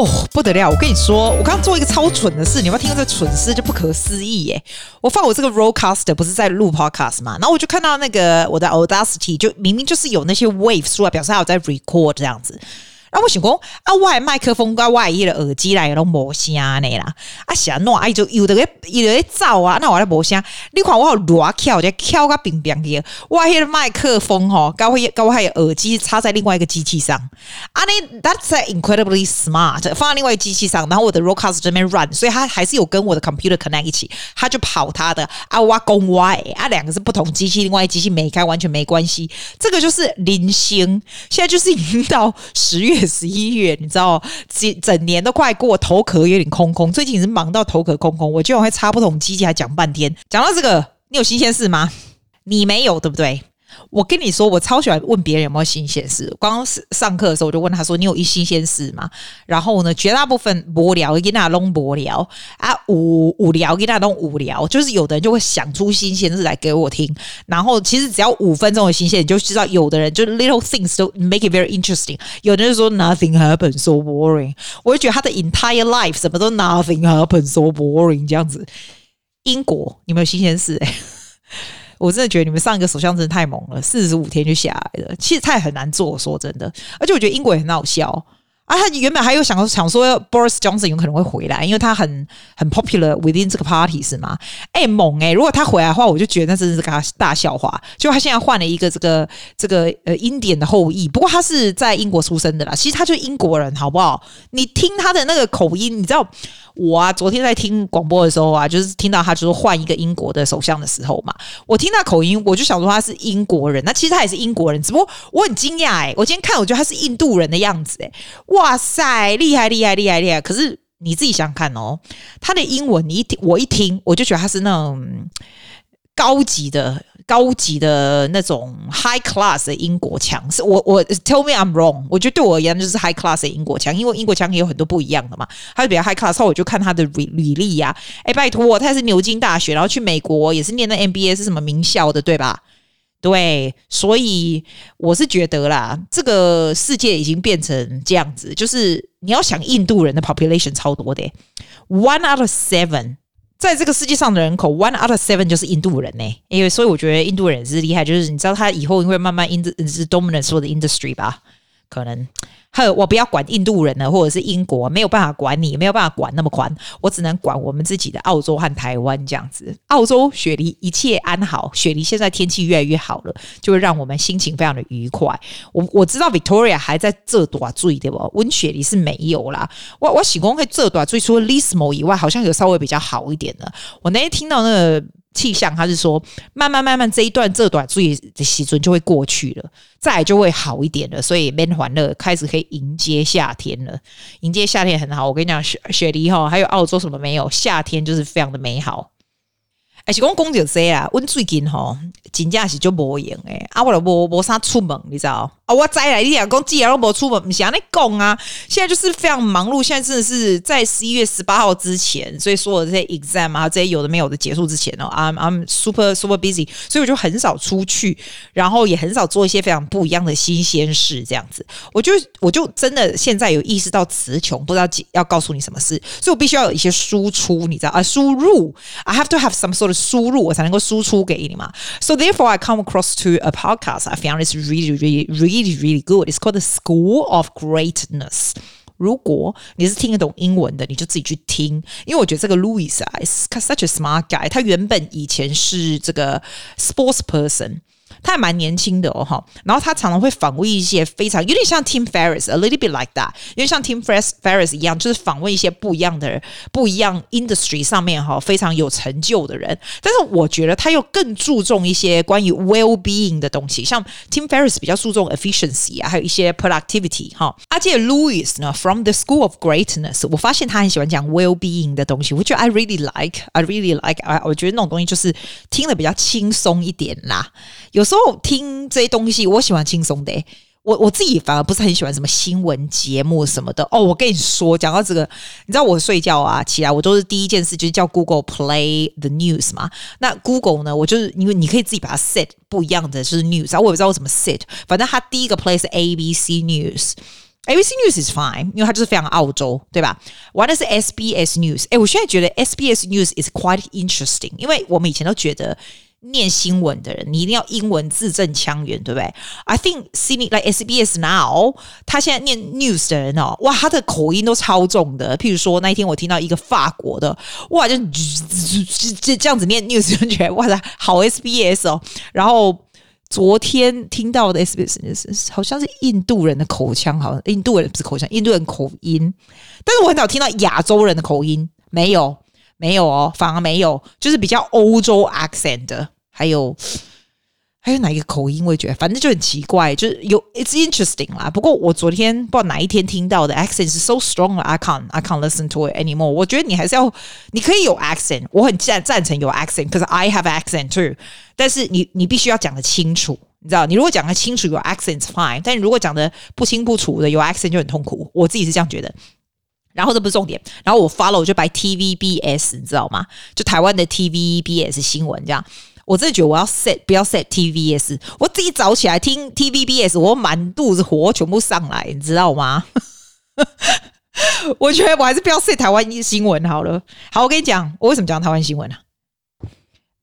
哦，不得了！我跟你说，我刚刚做一个超蠢的事，你要不要听这蠢事就不可思议耶！我放我这个 Rollcaster 不是在录 Podcast 嘛，然后我就看到那个我的 Audacity 就明明就是有那些 Waves 出来，表示还有在 Record 这样子。啊，我想讲啊，我的麦克风跟我的耳机来都无声的啦。啊，是安怎啊，伊就有的个有的走啊，那我来无声。你看我好乱翘，就翘个冰冰的。我迄个麦克风吼，跟我跟我还有耳机插在另外一个机器上。啊，你 That's incredibly smart，放在另外一个机器上，然后我的 rocker 这边 run，所以它还是有跟我的 computer connect 一起，它就跑它的。啊，我讲我诶，啊，两个是不同机器，另外一机器没开，完全没关系。这个就是零星，现在就是已经到十月。十一月，你知道，整整年都快过，头壳有点空空。最近是忙到头壳空空，我居然会插不同机器，还讲半天。讲到这个，你有新鲜事吗？你没有，对不对？我跟你说，我超喜欢问别人有没有新鲜事。刚刚上课的时候，我就问他说：“你有一新鲜事吗？”然后呢，绝大部分无聊，跟他弄无聊啊，无无聊跟他弄无聊。就是有的人就会想出新鲜事来给我听。然后其实只要五分钟的新鲜，你就知道有的人就 little things 都 make it very interesting。有的人就说 nothing happened so boring。我就觉得他的 entire life 什么都 nothing happened so boring 这样子。英国，你们有新鲜事欸？我真的觉得你们上一个首相真的太猛了，四十五天就下来了。其实他也很难做，说真的。而且我觉得英国也很好笑啊。他原本还有想想说 Boris Johnson 有可能会回来，因为他很很 popular within 这个 party 是吗？哎、猛哎、如果他回来的话，我就觉得那真是个大笑话。就他现在换了一个这个这个呃英典的后裔，不过他是在英国出生的啦。其实他就是英国人，好不好？你听他的那个口音，你知道。我啊，昨天在听广播的时候啊，就是听到他就是换一个英国的首相的时候嘛，我听他口音，我就想说他是英国人。那其实他也是英国人，只不过我很惊讶哎，我今天看我觉得他是印度人的样子哎，哇哇塞，厉害厉害厉害厉害！可是你自己想看哦，他的英文你一听我一听，我就觉得他是那种高级的。高级的那种 high class 的英国腔，是我我 tell me I'm wrong，我觉得对我而言就是 high class 的英国腔，因为英国腔也有很多不一样的嘛，他是比较 high class，后我就看他的履履历呀，哎，拜托，他是牛津大学，然后去美国也是念的 MBA，是什么名校的，对吧？对，所以我是觉得啦，这个世界已经变成这样子，就是你要想印度人的 population 超多的，one out of seven。在这个世界上的人口，one out of seven 就是印度人呢，因为所以我觉得印度人是厉害，就是你知道他以后会慢慢 in the 是 dominant 所有的 industry 吧，可能。还有，我不要管印度人了，或者是英国，没有办法管你，没有办法管那么宽，我只能管我们自己的澳洲和台湾这样子。澳洲雪梨一切安好，雪梨现在天气越来越好了，就会让我们心情非常的愉快。我我知道 Victoria 还在这段最对不？温雪梨是没有啦。我我喜欢会这段最除了 Lismo 以外，好像有稍微比较好一点的。我那天听到那个。气象，他是说，慢慢慢慢这一段这段注意的时阵就会过去了，再就会好一点了，所以变欢乐，开始可以迎接夏天了。迎接夏天很好，我跟你讲，雪雪梨哈，还有澳洲什么没有，夏天就是非常的美好。哎，是讲讲就说啊，我最近吼真正是就无闲诶，啊，我都无无啥出门，你知道？我再来，你讲讲，既然都无出门，不是安尼讲啊。现在就是非常忙碌，现在真的是在十一月十八号之前，所以所有的这些 exam 啊，这些有的没有的结束之前哦，I'm I'm super super busy，所以我就很少出去，然后也很少做一些非常不一样的新鲜事，这样子。我就我就真的现在有意识到词穷，不知道要告诉你什么事，所以我必须要有一些输出，你知道啊？输入，I have to have some sort of 输入，我才能够输出给你嘛。So therefore, I come across to a podcast. I found it's really, really, really, really good. It's called the School of Greatness. 如果你是听得懂英文的，你就自己去听，因为我觉得这个 Louis 啊，is such a smart guy。他原本以前是这个 sports person。 他还蛮年轻的哦，哈，然后他常常会访问一些非常有点像 Tim Ferriss，a little bit like that，因为像 Tim Ferriss 一样，就是访问一些不一样的人，不一样 industry 上面哈非常有成就的人。但是我觉得他又更注重一些关于 well-being 的东西，像 Tim Ferriss 比较注重 efficiency 啊，还有一些 productivity 哈。而且 Louis 呢，from the School of Greatness，我发现他很喜欢讲 well-being 的东西，我觉得 I really like，I really like，啊，我觉得那种东西就是听得比较轻松一点啦，有。有时候听这些东西，我喜欢轻松的、我我自己反而不是很喜欢什么新闻节目什么的。哦，我跟你说，讲到这个，你知道我睡觉啊起来，我都是第一件事就是叫 Google Play the News 嘛。那 Google 呢，我就是因为你可以自己把它 set 不一样的，就是 News。然后我也不知道我怎么 set，反正它第一个 Play 是 ABC News。ABC News is fine，因为它就是非常澳洲，对吧？完了是 SBS News，哎，我现在觉得 SBS News is quite interesting，因为我们以前都觉得。念新闻的人，你一定要英文字正腔圆，对不对？I think Sydney like SBS now，他现在念 news 的人哦，哇，他的口音都超重的。譬如说那一天我听到一个法国的，哇，就这这样子念 news，就觉得哇塞，好 SBS 哦。然后昨天听到的 SBS 好像是印度人的口腔，好像印度人不是口腔，印度人口音。但是我很少听到亚洲人的口音，没有。没有哦，反而没有，就是比较欧洲 accent 的，还有还有哪一个口音？我也觉得，反正就很奇怪，就是有 it's interesting 啦。不过我昨天不知道哪一天听到的 accent 是 so strong I can't I can't listen to it anymore。我觉得你还是要，你可以有 accent，我很赞赞成有 accent，可是 I have accent too。但是你你必须要讲得清楚，你知道？你如果讲得清楚有 accent fine，但你如果讲得不清不楚的有 accent 就很痛苦。我自己是这样觉得。然后这不是重点，然后我 follow 就摆 TVBS，你知道吗？就台湾的 TVBS 新闻这样。我真的觉得我要 set 不要 set TVS，我自己早起来听 TVBS，我满肚子火全部上来，你知道吗？我觉得我还是不要 set 台湾新闻好了。好，我跟你讲，我为什么讲台湾新闻呢？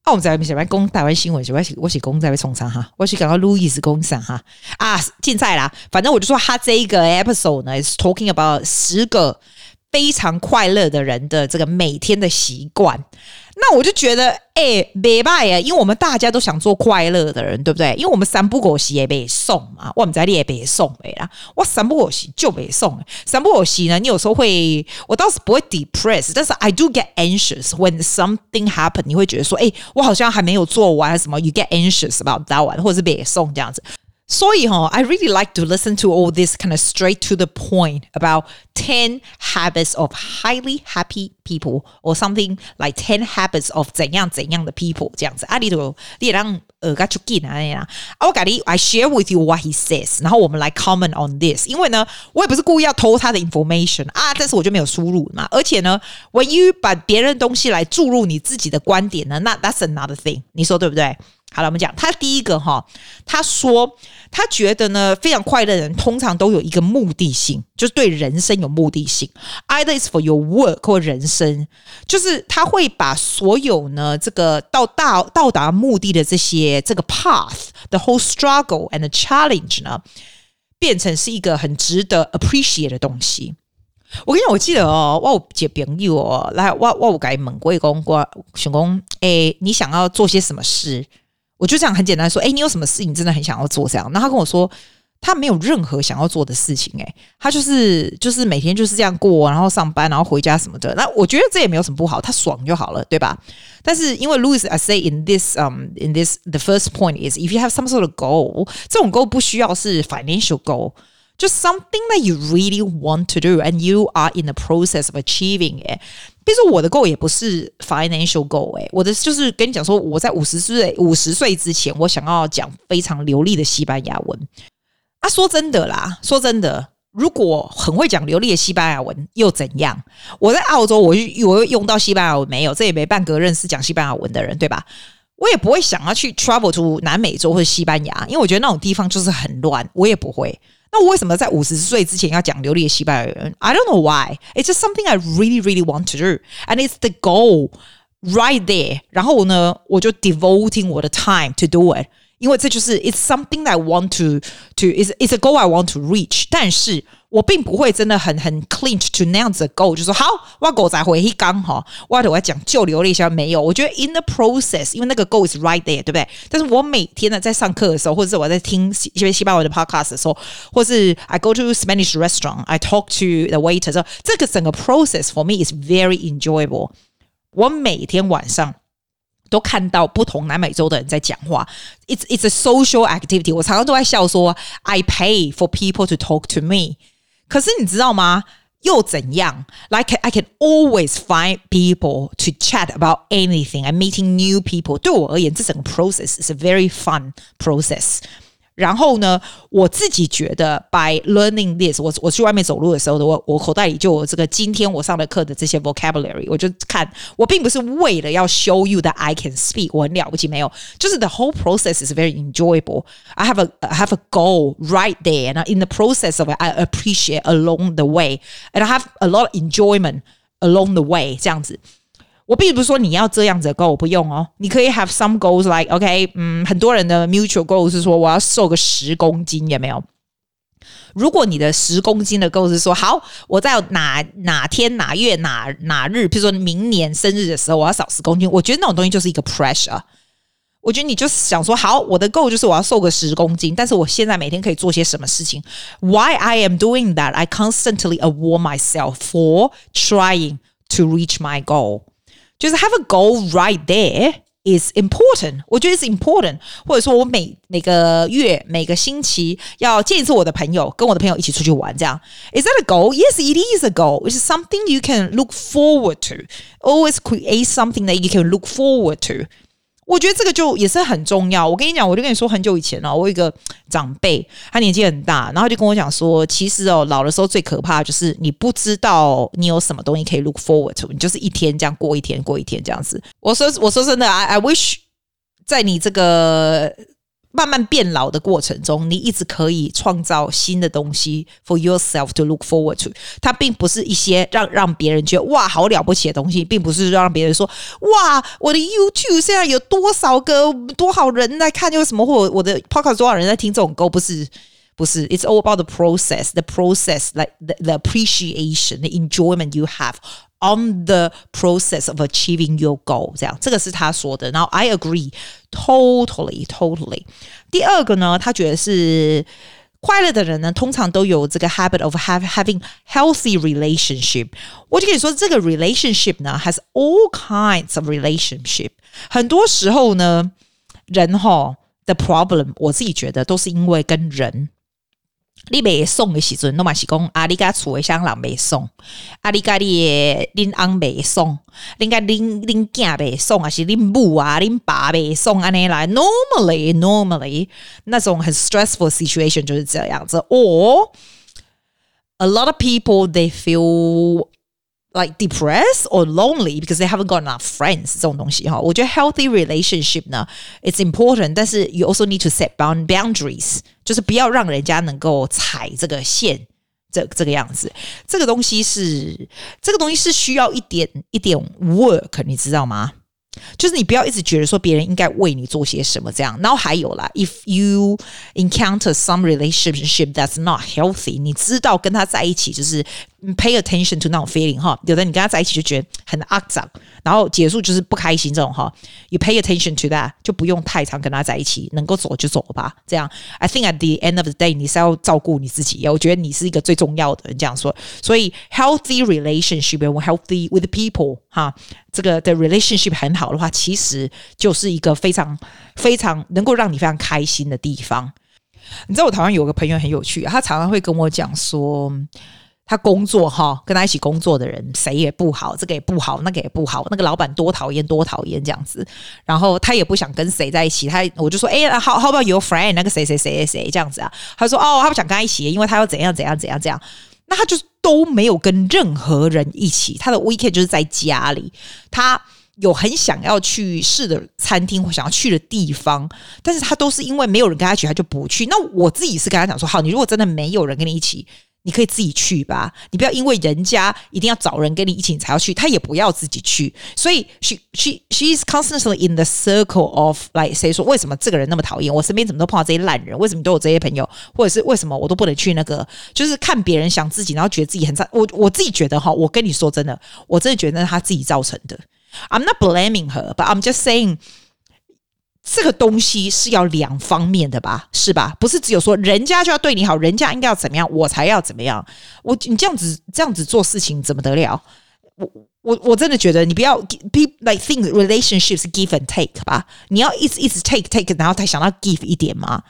啊，我们在那边写讲台湾新闻，我写我写公在被冲上哈，我写讲到路易斯公上哈啊，竞赛啦，反正我就说他这一个 episode 呢，is talking about 十个。非常快乐的人的这个每天的习惯，那我就觉得，哎，没办法，因为我们大家都想做快乐的人，对不对？因为我们三不五时也被送嘛，我们在也被送没啦，我三不五时就被送，三不五时呢，你有时候会，我倒是不会 depressed，但是 I do get anxious when something happen，你会觉得说，哎，我好像还没有做完什么，you get anxious about that one，或者是被送这样子。所以哈，I really like to listen to all this kind of straight to the point about ten habits of highly happy people or something like ten habits of 怎样怎样的 people 这样子。啊，你都你让呃个出镜啊那样。我跟你 I share with you what he says，然后我们来 comment on this。因为呢，我也不是故意要偷他的 information 啊，但是我就没有输入嘛。而且呢，when you 把别人的东西来注入你自己的观点呢，那 that's another thing。你说对不对？ 好了，我们讲他第一个哈，他说他觉得呢，非常快乐的人通常都有一个目的性，就是对人生有目的性。Either it's for your work 或人生，就是他会把所有呢这个到大到达目的的这些这个 path，the whole struggle and the challenge 呢，变成是一个很值得 appreciate 的东西。我跟你讲，我记得哦，我有一个朋友哦，来我我有跟他问过，我想讲，诶，你想要做些什么事？我就这样很简单说，哎，你有什么事情真的很想要做？这样，那他跟我说，他没有任何想要做的事情，哎，他就是就是每天就是这样过，然后上班，然后回家什么的。那我觉得这也没有什么不好，他爽就好了，对吧？但是因为 Louis，I say in this um in this the first point is if you have some sort of goal，这种 goal 不需要是 financial goal。就 something that you really want to do and you are in the process of achieving it。比如说我的 goal 也不是 financial goal，诶，我的就是跟你讲说，我在五十岁五十岁之前，我想要讲非常流利的西班牙文。啊，说真的啦，说真的，如果很会讲流利的西班牙文又怎样？我在澳洲，我我用到西班牙文没有？这也没半个认识讲西班牙文的人，对吧？我也不会想要去 travel to 南美洲或者西班牙，因为我觉得那种地方就是很乱，我也不会。那我为什么在五十岁之前要讲流利的西班牙语？I don't know why. It's just something I really, really want to do, and it's the goal right there. 然后呢，我就 devoting 我的 time to do it， 因为这就是 it's something that I want to to is it's a goal I want to reach，但是。我并不会真的很很 clinch to 那样子的 goal，就说好，我狗仔回去刚好，我我要讲就流利一下没有。我觉得 in the process，因为那个 goal is right there，对不对？但是我每天呢在上课的时候，或者是我在听西西班牙文的 podcast 的时候，或是 I go to Spanish restaurant，I talk to the waiter，说这个整个 process for me is very enjoyable。我每天晚上 都看到不同南美洲的人在讲话，it's it's a social activity。我常常都在笑说，I pay for people to talk to me。可是你知道吗？又怎样？Like I can always find people to chat about anything. I'm meeting new people. 对我而言，这整个 process is a very fun process. 然后呢，我自己觉得，by learning this，我我去外面走路的时候，我我口袋里就有这个今天我上的课的这些 vocabulary，我就看，我并不是为了要 show you that I can speak，我很了不起没有，就是 the whole process is very enjoyable. I have a I have a goal right there, and in the process of it, I appreciate along the way, and I have a lot of enjoyment along the way，这样子。 我并不是说你要这样子的 goal，不用哦。你可以 have some goals like OK，嗯，很多人的 mutual goal 是说我要瘦个十公斤，有没有？如果你的十公斤的 goal 是说好，我在哪哪天哪月哪哪日，比如说明年生日的时候，我要少十公斤，我觉得那种东西就是一个 pressure。我觉得你就是想说好，我的 goal 就是我要瘦个十公斤，但是我现在每天可以做些什么事情？Why I am doing that? I constantly award myself for trying to reach my goal. 就是 have a goal right there is important，我觉得是 important，或者说我每每个月每个星期要见一次我的朋友，跟我的朋友一起出去玩，这样 is that a goal? Yes, it is a goal. It's something you can look forward to. Always create something that you can look forward to. 我觉得这个就也是很重要。我跟你讲，我就跟你说，很久以前哦，我有一个长辈，他年纪很大，然后就跟我讲说，其实哦，老的时候最可怕就是你不知道你有什么东西可以 look forward to，你就是一天这样过一天过一天这样子。我说，我说真的，I I wish 在你这个。慢慢变老的过程中，你一直可以创造新的东西 for yourself to look forward to。它并不是一些让让别人觉得哇好了不起的东西，并不是让别人说哇我的 YouTube 现在有多少个多少人在看，又什么或我的 Podcast 多少人在听这种歌，不是不是。It's all about the process, the process, like the, the appreciation, the enjoyment you have. On the process of achieving your goal，这样这个是他说的，然后 I agree totally totally。第二个呢，他觉得是快乐的人呢，通常都有这个 habit of have having healthy relationship。我就跟你说，这个 relationship 呢，has all kinds of relationship。很多时候呢，人哈的 problem，我自己觉得都是因为跟人。 你袂送的时阵，拢嘛是讲啊，你家厝的人袂送，啊，你家你的恁翁袂送，恁家恁恁囝袂送，还是恁母啊、恁爸袂送安尼来？Normally, normally，那种很 stressful situation 就是这样子。Or a lot of people they feel like depressed or lonely because they haven't got enough friends 这种东西哈，我觉得 healthy relationship 呢，it's important，但是 you also need to set bound boundaries，就是不要让人家能够踩这个线，这这个样子，这个东西是这个东西是需要一点一点 work，你知道吗？就是你不要一直觉得说别人应该为你做些什么这样，然后还有啦，if you encounter some relationship that's not healthy，你知道跟他在一起就是 pay attention to 那种 feeling 哈，有的你跟他在一起就觉得很肮脏，然后结束就是不开心这种哈，you pay attention to that 就不用太常跟他在一起，能够走就走吧，这样。I think at the end of the day，你是要照顾你自己，我觉得你是一个最重要的人这样说，所以 healthy relationship，healthy with people 哈。这个的 relationship 很好的话，其实就是一个非常非常能够让你非常开心的地方。你知道我台湾有个朋友很有趣，他常常会跟我讲说，他工作哈，跟他一起工作的人谁也不好，这个也不好，那个也不好，那个老板多讨厌多讨厌这样子。然后他也不想跟谁在一起，他我就说，哎，how how about your friend 那个谁谁谁谁谁这样子啊？他说，哦，他不想跟他一起，因为他要怎样怎样怎样怎样。那他就都没有跟任何人一起，他的 weekend 就是在家里。他有很想要去试的餐厅或想要去的地方，但是他都是因为没有人跟他一起，他就不去。那我自己是跟他讲说，好，你如果真的没有人跟你一起。你可以自己去吧，你不要因为人家一定要找人跟你一起你才要去，他也不要自己去。所以，she she she is constantly in the circle of like say 说，为什么这个人那么讨厌？我身边怎么都碰到这些烂人？为什么都有这些朋友？或者是为什么我都不能去那个？就是看别人想自己，然后觉得自己很差。我我自己觉得哈，我跟你说真的，我真的觉得那是他自己造成的。I'm not blaming her, but I'm just saying. 这个东西是要两方面的吧，是吧？不是只有说人家就要对你好，人家应该要怎么样，我才要怎么样。我你这样子这样子做事情怎么得了？我我我真的觉得你不要 be like think relationships give and take 吧。你要一直一直 take take，然后才想到 give 一点吗？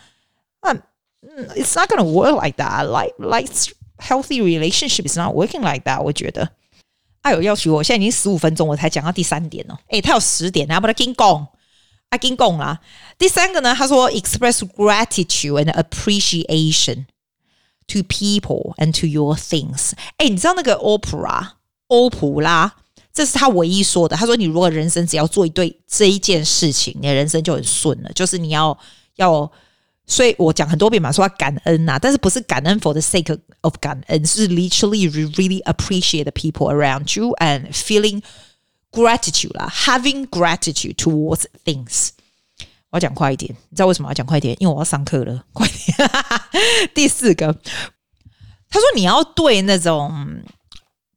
嗯，it's not gonna work like that. Like like healthy relationship is not working like that。我觉得，哎呦，要求我现在已经十五分钟，我才讲到第三点哦。诶，他有十点，然后把它给讲。阿金贡啦。第三个呢，他说 express gratitude and appreciation to people and to your things。哎，你知道那个 Oprah 欧普拉，这是他唯一说的。他说，你如果人生只要做一对这一件事情，你的人生就很顺了。就是你要要。所以我讲很多遍嘛，说要感恩呐、啊，但是不是感恩 for the sake of 感恩，是 literally you really appreciate the people around you and feeling gratitude 啦，having gratitude towards things。我要讲快一点，你知道为什么要讲快一点？因为我要上课了，快点。第四个，他说你要对那种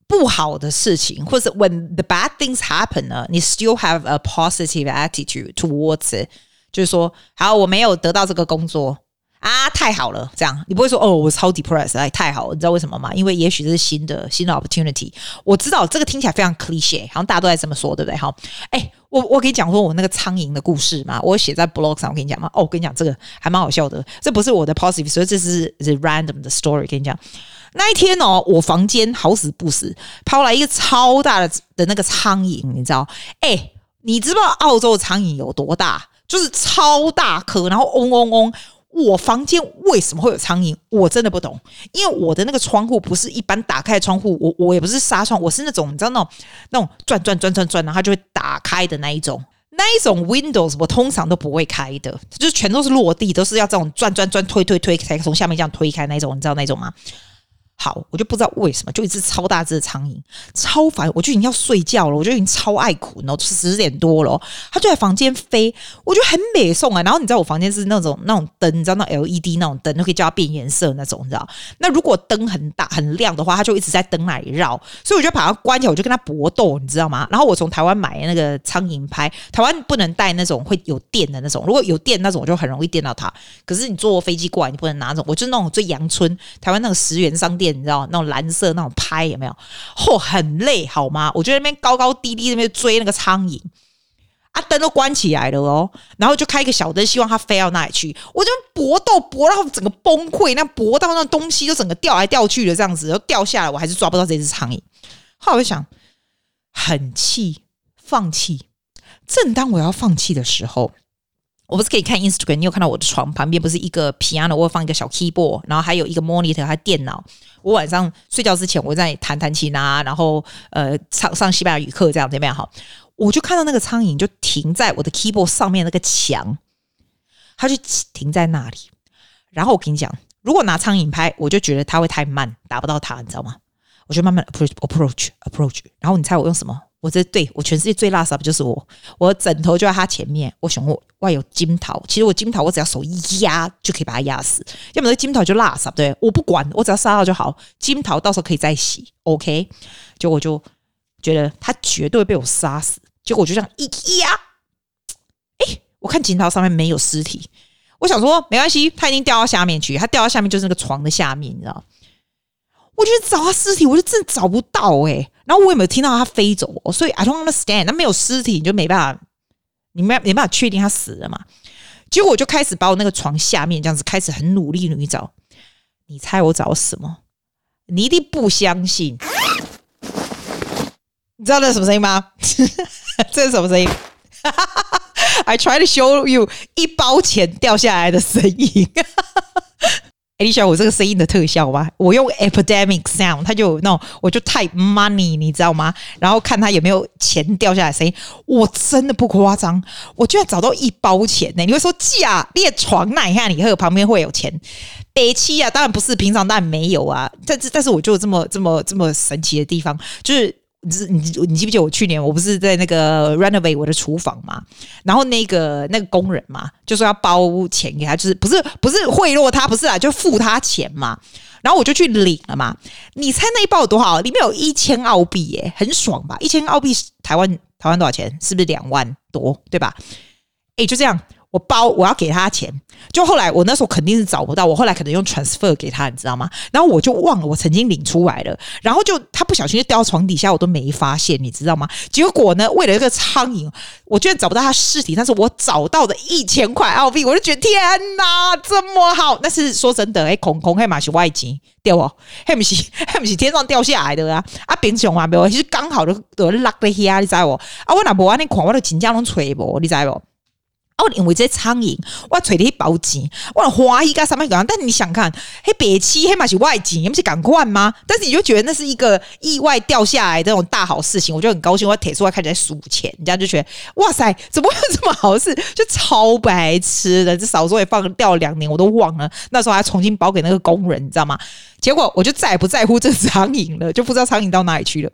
不好的事情，或者 when the bad things happen 呢，你 still have a positive attitude towards it。就是说，好，我没有得到这个工作 啊，太好了，这样你不会说哦，我超 depressed，哎，太好了，你知道为什么吗？因为也许这是新的新的 opportunity。我知道这个听起来非常 cliche，好像大家都在这么说，对不对？好，哎，我我跟你讲说我那个苍蝇的故事嘛，我写在 blog 上，我跟你讲嘛，哦，我跟你讲这个还蛮好笑的，这不是我的 positive，所以这是 the random 的 story。跟你讲，那一天哦，我房间好死不死抛来一个超大的的那个苍蝇，你知道？哎，你知不知道澳洲的苍蝇有多大？就是超大颗，然后嗡嗡嗡。我房间为什么会有苍蝇？我真的不懂。因为我的那个窗户不是一般打开的窗户，我我也不是纱窗，我是那种你知道那种那种转转转转转，然后它就会打开的那一种。那一种 Windows 我通常都不会开的，就是全都是落地，都是要这种转转转推推推才从下面这样推开那种，你知道那种吗？好，我就不知道为什么，就一只超大只的苍蝇，超烦，我就已经要睡觉了，我就已经超爱苦。然后，十点多了，它就在房间飞，我就很美送啊。然后你知道我房间是那种那种灯，你知道那 LED 那种灯都可以叫它变颜色那种，你知道？那如果灯很大很亮的话，它就一直在灯那里绕，所以我就把它关起来，我就跟它搏斗，你知道吗？然后我从台湾买那个苍蝇拍，台湾不能带那种会有电的那种，如果有电那种，我就很容易电到它。可是你坐飞机过来，你不能拿那种，我就那种最阳春台湾那个十元商店。你知道那种蓝色那种拍有没有？嚯、哦，很累好吗？我觉得那边高高低低那边追那个苍蝇，啊，灯都关起来了哦，然后就开一个小灯，希望它飞到那里去。我就搏斗搏到整个崩溃，那搏到那东西就整个掉来掉去的这样子，然后掉下来，我还是抓不到这只苍蝇。后来我就想，很气，放弃。正当我要放弃的时候。我不是可以看 Instagram？你有看到我的床旁边不是一个 piano，我放一个小 keyboard，然后还有一个 monitor，还有电脑。我晚上睡觉之前，我在弹弹琴啊，然后呃上上西班牙语课，这样怎么样？好，我就看到那个苍蝇就停在我的 keyboard 上面那个墙，它就停在那里。然后我跟你讲，如果拿苍蝇拍，我就觉得它会太慢，打不到它，你知道吗？我就慢慢 approach approach approach。然后你猜我用什么？我这对我全世界最垃圾的就是我，我枕头就在他前面。我想我外有金桃，其实我金桃我只要手一压就可以把它压死，要么这金桃就垃圾，对，我不管，我只要杀到就好。金桃到时候可以再洗，OK。结果我就觉得他绝对会被我杀死，结果我就这样一压，哎，我看金桃上面没有尸体，我想说没关系，他已经掉到下面去，他掉到下面就是那个床的下面，你知道。我觉得找他尸体，我就真的找不到哎、然后我也没有听到他飞走，所以 I don't understand。那没有尸体，你就没办法，你没没办法确定他死了嘛？结果我就开始把我那个床下面这样子开始很努力努力找。你猜我找什么？你一定不相信。你知道那什么声音吗？这是什么声音？I try to show you 一包钱掉下来的声音。哎，你喜欢我这个声音的特效吗？我用 epidemic sound，它就那种，我就 type money，你知道吗？然后看它有没有钱掉下来声音。我真的不夸张，我居然找到一包钱呢！你会说假？列床那你看，你和旁边会有钱？北七啊，当然不是，平常当然没有啊。但是，但是我就这么这么这么神奇的地方，就是。你你你记不记得我去年我不是在那个 renovate 我的厨房嘛？然后那个那个工人嘛，就说要包钱给他，就是不是不是贿赂他，不是啊，就付他钱嘛。然后我就去领了嘛。你猜那一包有多少？里面有一千澳币耶，很爽吧？一千澳币台湾台湾多少钱？是不是两万多？对吧？诶，就这样。我包我要给他钱，就后来我那时候肯定是找不到，我后来可能用 transfer 给他，你知道吗？然后我就忘了我曾经领出来了，然后就他不小心就掉到床底下，我都没发现，你知道吗？结果呢，为了一个苍蝇，我居然找不到他尸体，但是我找到的一千块澳币，我就觉得天哪，这么好！但是说真的，哎，空空黑马是外籍，对哦？黑不是黑不是天上掉下来的啊！啊，平常啊，没有，其实刚好都都落在遐，你知道不？啊，我那无安尼看，我都真正拢揣无，你知不？哦，因为这苍蝇，我揣的一包钱，我花一个三百个，但你想看，黑白漆黑马是外景，你不是赶快吗？但是你就觉得那是一个意外掉下来这种大好事情，我就很高兴。我铁出来开始在数钱，人家就觉得哇塞，怎么会有这么好事？就超白痴的，这少说也放掉了两年，我都忘了。那时候还重新包给那个工人，你知道吗？结果我就再也不在乎这苍蝇了，就不知道苍蝇到哪里去了。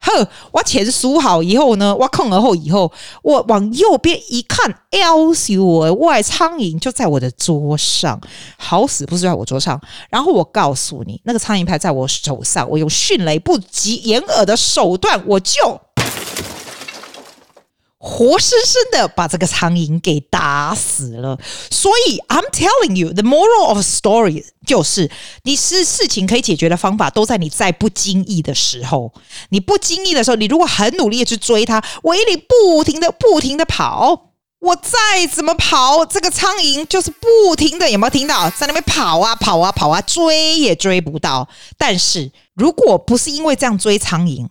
呵，我钱数好以后呢，我空而后以后，我往右边一看，要死我！外苍蝇就在我的桌上，好死不是在我桌上。然后我告诉你，那个苍蝇拍在我手上，我用迅雷不及掩耳的手段，我就。活生生的把这个苍蝇给打死了，所以 I'm telling you the moral of story 就是，你是事情可以解决的方法都在你在不经意的时候，你不经意的时候，你如果很努力的去追它，我一定不停的不停的跑，我再怎么跑，这个苍蝇就是不停的，有没有听到？在那边跑啊跑啊跑啊，追也追不到。但是如果不是因为这样追苍蝇，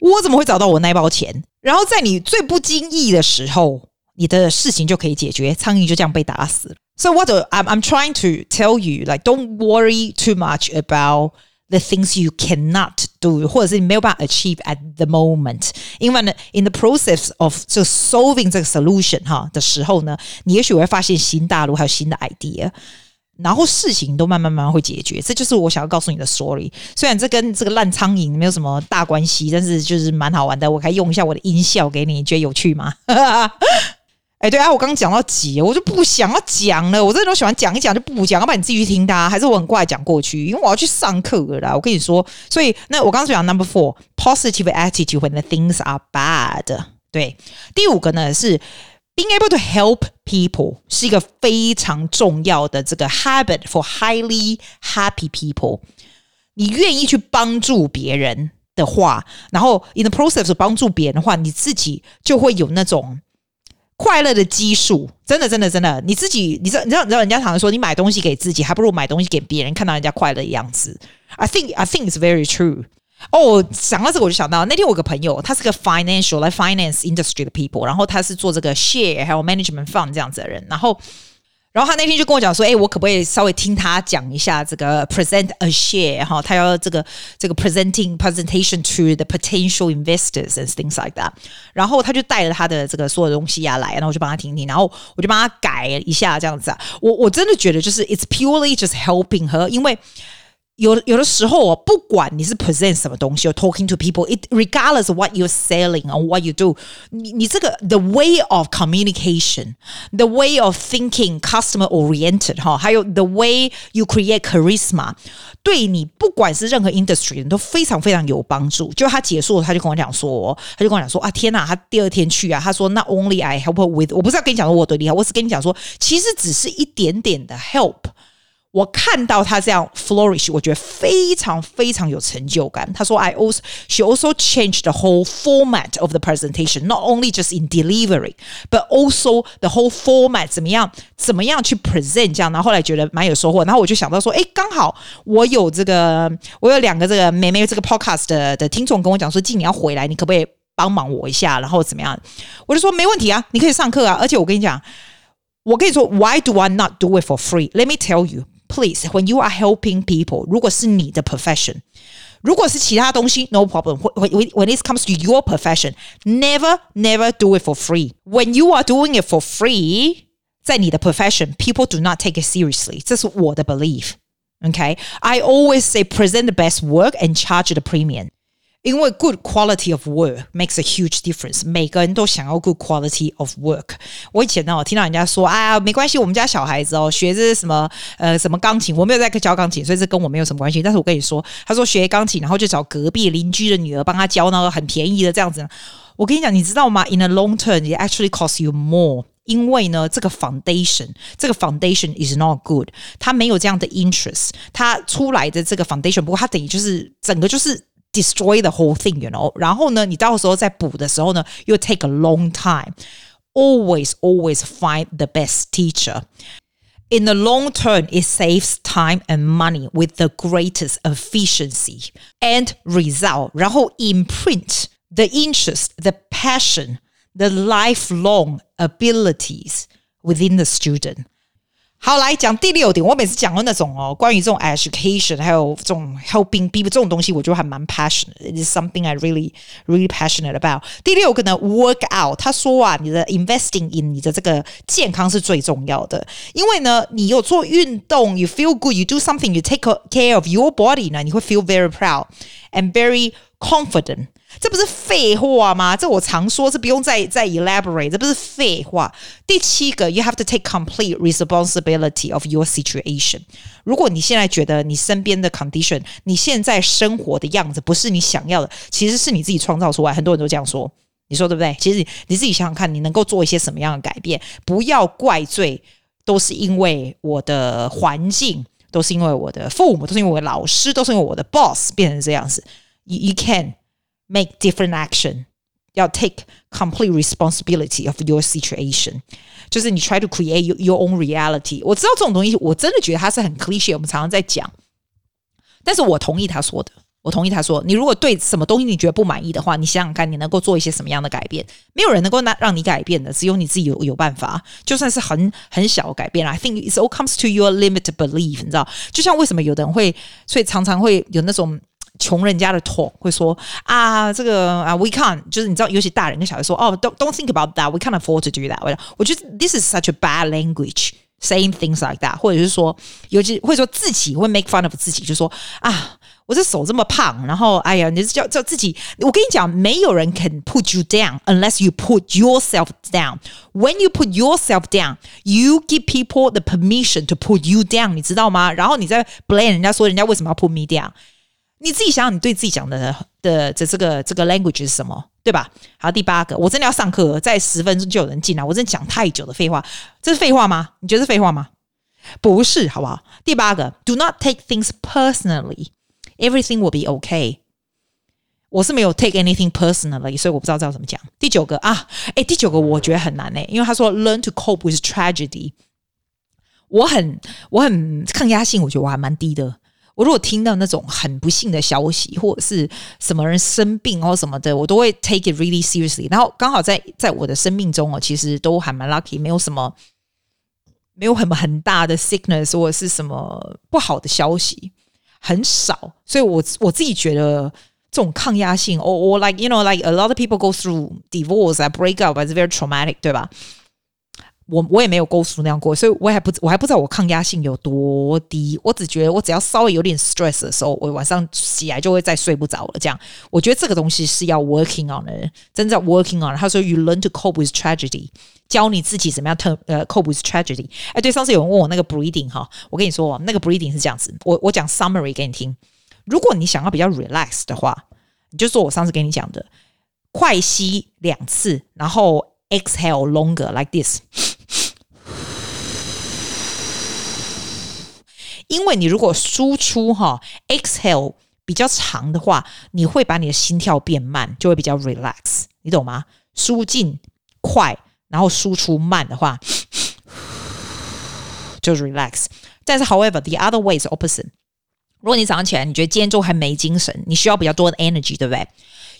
我怎么会找到我那包钱？然后在你最不经意的时候，你的事情就可以解决，苍蝇就这样被打死了。So what I'm I'm trying to tell you, like don't worry too much about the things you cannot do，或者是你没有办法 achieve at the moment。因为呢，in the process of 就 solving 这个 solution 哈的时候呢，你也许会发现新大陆，还有新的 idea。 然后事情都慢慢慢慢会解决，这就是我想要告诉你的 story。虽然这跟这个烂苍蝇没有什么大关系，但是就是蛮好玩的。我可以用一下我的音效给你，你觉得有趣吗？哎，对啊，我刚刚讲到几，我就不想要讲了。我这种喜欢讲一讲就不讲，要不然你自己去听它，还是我很快讲过去，因为我要去上课了啦。我跟你说，所以那我刚刚讲 number four，positive attitude when the things are bad。对，第五个呢是。Being able to help people 是一个非常重要的这个 habit for highly happy people。你愿意去帮助别人的话，然后 in the process 帮助别人的话，你自己就会有那种快乐的基数。真的，真的，真的，你自己，你知道，你知道，你知道，人家常常说，你买东西给自己，还不如买东西给别人，看到人家快乐的样子。I think, I think it's very true. 哦，想到这个我就想到那天我有个朋友，他是个 financial 来 finance industry 的 people，然后他是做这个 share 还有 management fund 这样子的人，然后，然后他那天就跟我讲说，哎，我可不可以稍微听他讲一下这个 present a share 哈，他要这个这个 presenting presentation to the potential investors and things like that，然后他就带了他的这个所有东西啊来，然后我就帮他听听，然后我就帮他改一下这样子啊，我我真的觉得就是 it's purely just helping her，因为。 有有的时候哦，不管你是 present 什么东西，or talking to people，it regardless of what you're selling or what you do，你你这个 the way of communication，the way of thinking，customer oriented 哈，还有 the way you create charisma，对你不管是任何 industry 都非常非常有帮助。就他结束了，他就跟我讲说，他就跟我讲说啊，天哪，他第二天去啊，他说 not only I help her with，我不是要跟你讲说我多厉害，我是跟你讲说，其实只是一点点的 help。 我看到他这样 flourish，我觉得非常非常有成就感。他说：“I also she also changed the whole format of the presentation, not only just in delivery, but also the whole format 怎么样怎么样去 present 这样。”然后后来觉得蛮有收获。然后我就想到说：“哎，刚好我有这个，我有两个这个妹妹这个 podcast 的的听众跟我讲说，静你要回来，你可不可以帮忙我一下？然后怎么样？”我就说：“没问题啊，你可以上课啊。”而且我跟你讲，我跟你说，Why do I not do it for free? Let me tell you. Please, when you are helping people，如果是你的 profession，如果是其他东西，no problem。When when it comes to your profession, never never do it for free. When you are doing it for free，在你的 profession, people do not take it seriously。这是我的 belief。Okay, I always say present the best work and charge the premium。 因为 good quality of work makes a huge difference，每个人都想要 good quality of work。我以前呢，我听到人家说，啊，没关系，我们家小孩子哦，学这什么呃什么钢琴，我没有在教钢琴，所以这跟我没有什么关系。但是我跟你说，他说学钢琴，然后就找隔壁邻居的女儿帮他教那个很便宜的这样子。我跟你讲，你知道吗？In the long term, it actually costs you more，因为呢，这个 foundation，这个 foundation is not good，它没有这样的 interest，它出来的这个 foundation，不过它等于就是整个就是。destroy the whole thing, you know. 然后呢，你到时候再补的时候呢，又 take a long time. Always, always find the best teacher. In the long term, it saves time and money with the greatest efficiency and result. 然后 imprint the interest, the passion. the lifelong abilities within the student。 好，来讲第六点。我每次讲到那种哦，关于这种 education，还有这种 helping people 这种东西，我就还蛮 passionate。It is something I really, really passionate about。第六个呢，work out。他说啊，你的 investing in 你的这个健康是最重要的，因为呢，你有做运动，you feel good，you do something，you take care of your body 呢，你会 feel very proud and very confident。这不是废话吗？这我常说，这不用再再 elaborate，这不是废话。第七个，you have to take complete responsibility of your situation。如果你现在觉得你身边的 condition，你现在生活的样子不是你想要的，其实是你自己创造出来。很多人都这样说，你说对不对？其实你自己想想看，你能够做一些什么样的改变？不要怪罪，都是因为我的环境，都是因为我的父母，都是因为我的老师，都是因为我的 boss 变成这样子。You you can。Make different action，要 take complete responsibility of your situation，就是你 try to create your your own reality。我知道这种东西，我真的觉得它是很 cliche，我们常常在讲。但是我同意他说的，我同意他说，你如果对什么东西你觉得不满意的话，你想想看，你能够做一些什么样的改变？没有人能够让让你改变的，只有你自己有有办法。就算是很很小的改变，I think it all comes to your limited belief，你知道？就像为什么有的人会，所以常常会有那种。 穷人家的 talk 会说啊，这个啊，we can't，就是你知道，尤其大人跟小孩说，哦，don't don't think about that，we can't afford to do that。我觉得 this is such a bad language，saying things like that，或者是说，尤其会说自己会 make fun of 自己，就说啊，我这手这么胖，然后哎呀，你叫叫自己，我跟你讲，没有人 can put you down unless you put yourself down。When you put yourself down，you give people the permission to put you down，你知道吗？然后你在 blame 人家说人家为什么要 put me down。 你自己想想，你对自己讲的的这这个这个 language 是什么，对吧？好，第八个，我真的要上课，在十分钟就有人进来，我真的讲太久的废话，这是废话吗？你觉得是废话吗？不是，好不好？第八个，do not take things personally，everything will be okay。我是没有 take anything personally，所以我不知道这要怎么讲。第九个啊，诶，第九个我觉得很难诶，因为他说 learn to cope with tragedy，我很我很抗压性，我觉得我还蛮低的。我如果听到那种很不幸的消息，或者是什么人生病或什么的，我都会 take it really seriously。然后刚好在在我的生命中哦，其实都还蛮 lucky，没有什么没有很很大的 sickness 或者是什么不好的消息很少，所以我我自己觉得这种抗压性，or or like you know like a lot of people go through divorce, a break up, it's very traumatic，对吧？我我也没有 go through 那样过，所以我还不我还不知道我抗压性有多低。我只觉得我只要稍微有点 stress 的时候，我晚上起来就会再睡不着了。这样，我觉得这个东西是要 working on 的，真正 working on。他说 you learn to cope with tragedy，教你自己怎么样 turn 呃 cope with tragedy。哎，对，上次有人问我那个 breathing 哈，我跟你说，那个 breathing 是这样子。我我讲 summary 给你听。如果你想要比较 relax 的话，你就做我上次给你讲的，快吸两次，然后 exhale longer like this。因为你如果输出哈 exhale 比较长的话，你会把你的心跳变慢，就会比较 relax，你懂吗？输进快，然后输出慢的话，就 relax。但是 however the other way is opposite。如果你早上起来你觉得今天中午还没精神，你需要比较多的 energy，对不对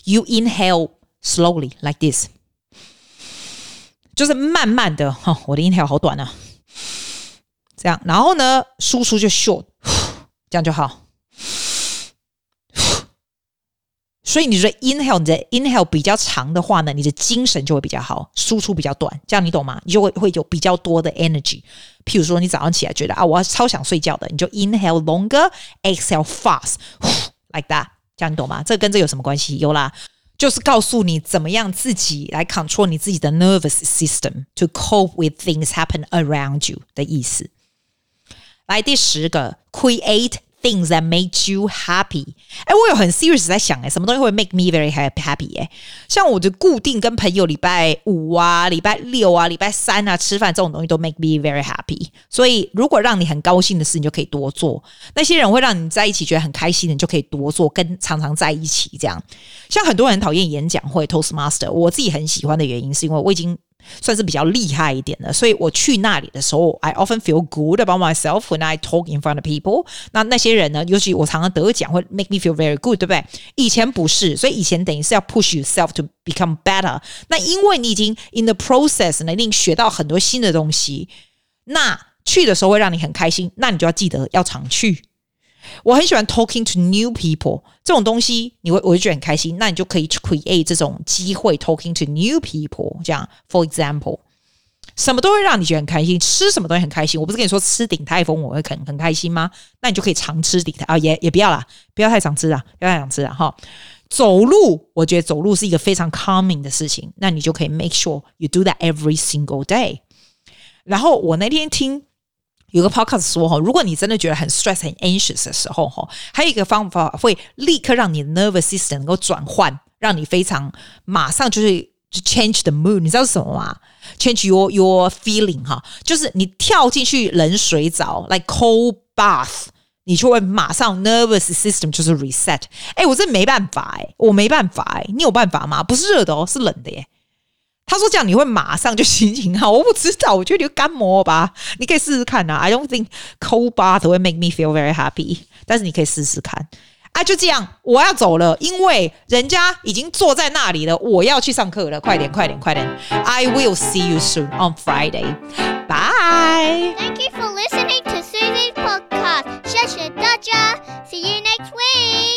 ？You inhale slowly like this，就是慢慢的哈，我的 inhale 好短啊。这样，然后呢，输出就 short，这样就好。所以你觉得 inhale，你的 inhale 比较长的话呢，你的精神就会比较好，输出比较短，这样你懂吗？你就会会有比较多的 energy。譬如说，你早上起来觉得啊，我要超想睡觉的，你就 inhale longer，exhale fast，like that，这样你懂吗？这跟这有什么关系？有啦，就是告诉你怎么样自己来 control 你自己的 nervous system to cope with things happen around you 的意思。来第十个，create things that make you happy。哎，我有很 serious 在想，哎，什么东西会 make me very happy？哎，像我的固定跟朋友礼拜五啊、礼拜六啊、礼拜三啊吃饭这种东西都 make me very happy。所以，如果让你很高兴的事，你就可以多做；那些人会让你在一起觉得很开心的，你就可以多做，跟常常在一起这样。像很多人讨厌演讲会 Toastmaster，我自己很喜欢的原因是因为我已经。算是比较厉害一点的。所以我去那里的时候，I often feel good about myself when I talk in front of people。那那些人呢，尤其我常常得奖，会 make me feel very good，对不对？以前不是，所以以前等于是要 push yourself to become better。那因为你已经 in the process，你一定学到很多新的东西。那去的时候会让你很开心，那你就要记得要常去。我很喜欢 talking to new people 这种东西，你会我会觉得很开心。那你就可以 create 这种机会 talking to new people。这样，for example，什么都会让你觉得很开心，吃什么东西很开心。我不是跟你说吃鼎泰丰我会很很开心吗？那你就可以常吃鼎泰啊，也也不要啦，不要太常吃了，不要太常吃了哈。走路，我觉得走路是一个非常 calming 的事情，那你就可以 make sure you do that every single day。然后我那天听。有个 podcast 说哈，如果你真的觉得很 stress 很 anxious 的时候哈，还有一个方法会立刻让你的 nervous system 能够转换，让你非常马上就是就 change the mood，你知道是什么吗？change your your feeling 哈，就是你跳进去冷水澡 like cold bath，你就会马上 nervous system 就是 reset。哎，我真没办法哎，我没办法哎，你有办法吗？不是热的哦，是冷的耶。他说这样你会马上就心情好，我不知道，我觉得你干磨吧，你可以试试看啊。I don't think cold bath will make me feel very happy，但是你可以试试看。啊，就这样，我要走了，因为人家已经坐在那里了，我要去上课了，快点，快点，快点。I will see you soon on Friday. Bye. Thank you for listening to Suzy's podcast. 谢谢大家，See you next week.